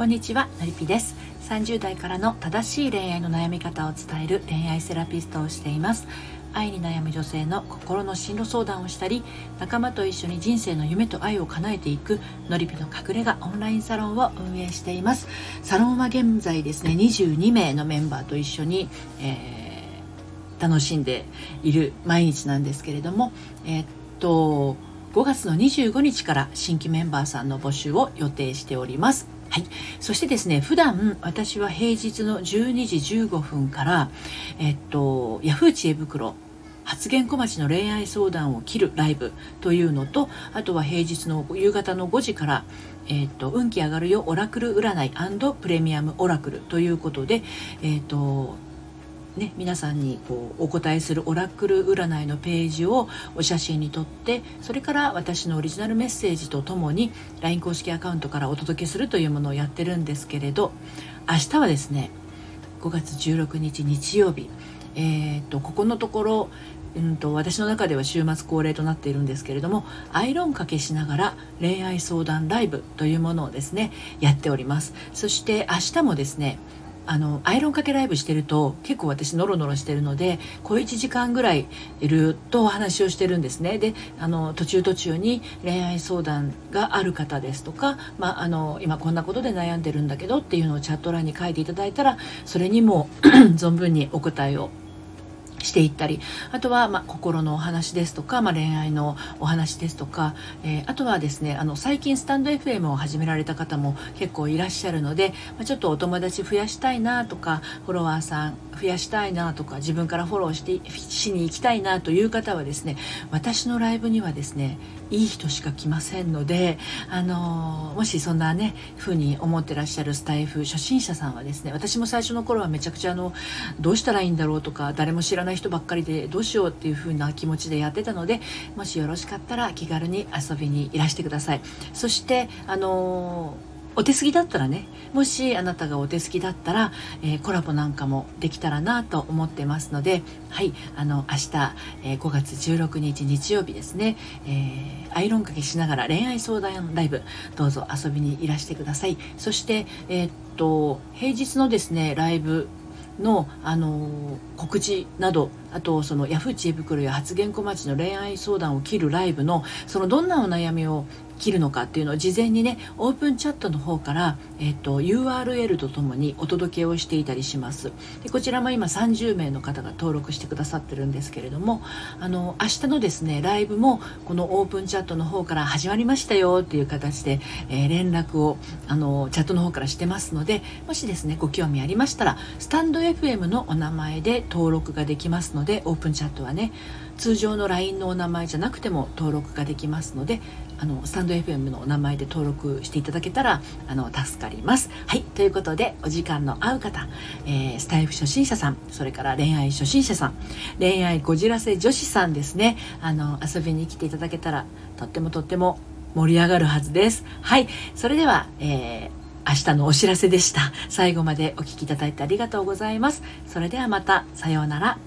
こんにちはのりぴです。30代からの正しい恋愛の悩み方を伝える恋愛セラピストをしています。愛に悩む女性の心の進路相談をしたり仲間と一緒に人生の夢と愛を叶えていくのりぴの隠れ家オンラインサロンを運営しています。サロンは現在ですね22名のメンバーと一緒に、えー、楽しんでいる毎日なんですけれどもえー、っと5月の25日から新規メンバーさんの募集を予定しております。はい。そしてですね、普段私は平日の12時15分から、えっと、ヤフー知恵袋発言小町の恋愛相談を切るライブというのとあとは平日の夕方の5時から、えーと、運気上がるよオラクル占いプレミアムオラクルということで、えっとね、皆さんにこうお答えするオラクル占いのページをお写真に撮ってそれから私のオリジナルメッセージとともに LINE 公式アカウントからお届けするというものをやってるんですけれど明日はですね5月16日日曜日、えーと、ここのところうんと私の中では週末恒例となっているんですけれどもアイロンかけしながら恋愛相談ライブというものをですねやっております。そして明日もですねあのアイロンかけライブしてると結構私ノロノロしてるので小1時間ぐらいいるとお話をしてるんですね。であの途中途中に恋愛相談がある方ですとか、まあ、あの今こんなことで悩んでるんだけどっていうのをチャット欄に書いていただいたらそれにも 存分にお答えをしていったりあとは、まあ、心のお話ですとか、まあ、恋愛のお話ですとか、えー、あとはですねあの最近スタンド FM を始められた方も結構いらっしゃるので、まあ、ちょっとお友達増やしたいなとかフォロワーさん増やしたいなとか自分からフォローしてしに行きたいなという方はですね私のライブにはですねいい人しか来ませんので、あのもしそんなね風に思ってらっしゃるスタイフ初心者さんはですね私も最初の頃はめちゃくちゃあのどうしたらいいんだろうとか誰も知らない人ばっかりでどうしようっていう風な気持ちでやってたのでもしよろしかったら気軽に遊びにいらしてください。そしてあのお手すぎだったらねもしあなたがお手すぎだったら、えー、コラボなんかもできたらなと思ってますのではいあの明日、えー、5月16日日曜日ですね、えー、アイロンかけしながら恋愛相談ライブどうぞ遊びにいらしてください。そしてえっと平日のですねライブの、あの告知などあとそのヤフー知恵袋や発言小町の恋愛相談を切るライブのそのどんなお悩みを切るのかっていうのを事前にねオープンチャットの方から、えーと、URL とともにお届けをしていたりします。でこちらも今30名の方が登録してくださってるんですけれどもあの明日のですねライブもこのオープンチャットの方から始まりましたよっていう形で、えー、連絡をあのチャットの方からしてますのでもしですねご興味ありましたらスタンド FM のお名前で登録ができますのでのでオープンチャットはね通常の LINE のお名前じゃなくても登録ができますのであのスタンド FM のお名前で登録していただけたらあの助かります。はいということでお時間の合う方、えー、スタイフ初心者さんそれから恋愛初心者さん恋愛こじらせ女子さんですねあの遊びに来ていただけたらとってもとっても盛り上がるはずです。はいそれでは、えー明日のお知らせでした。最後までお聴きいただいてありがとうございます。それではまた、さようなら。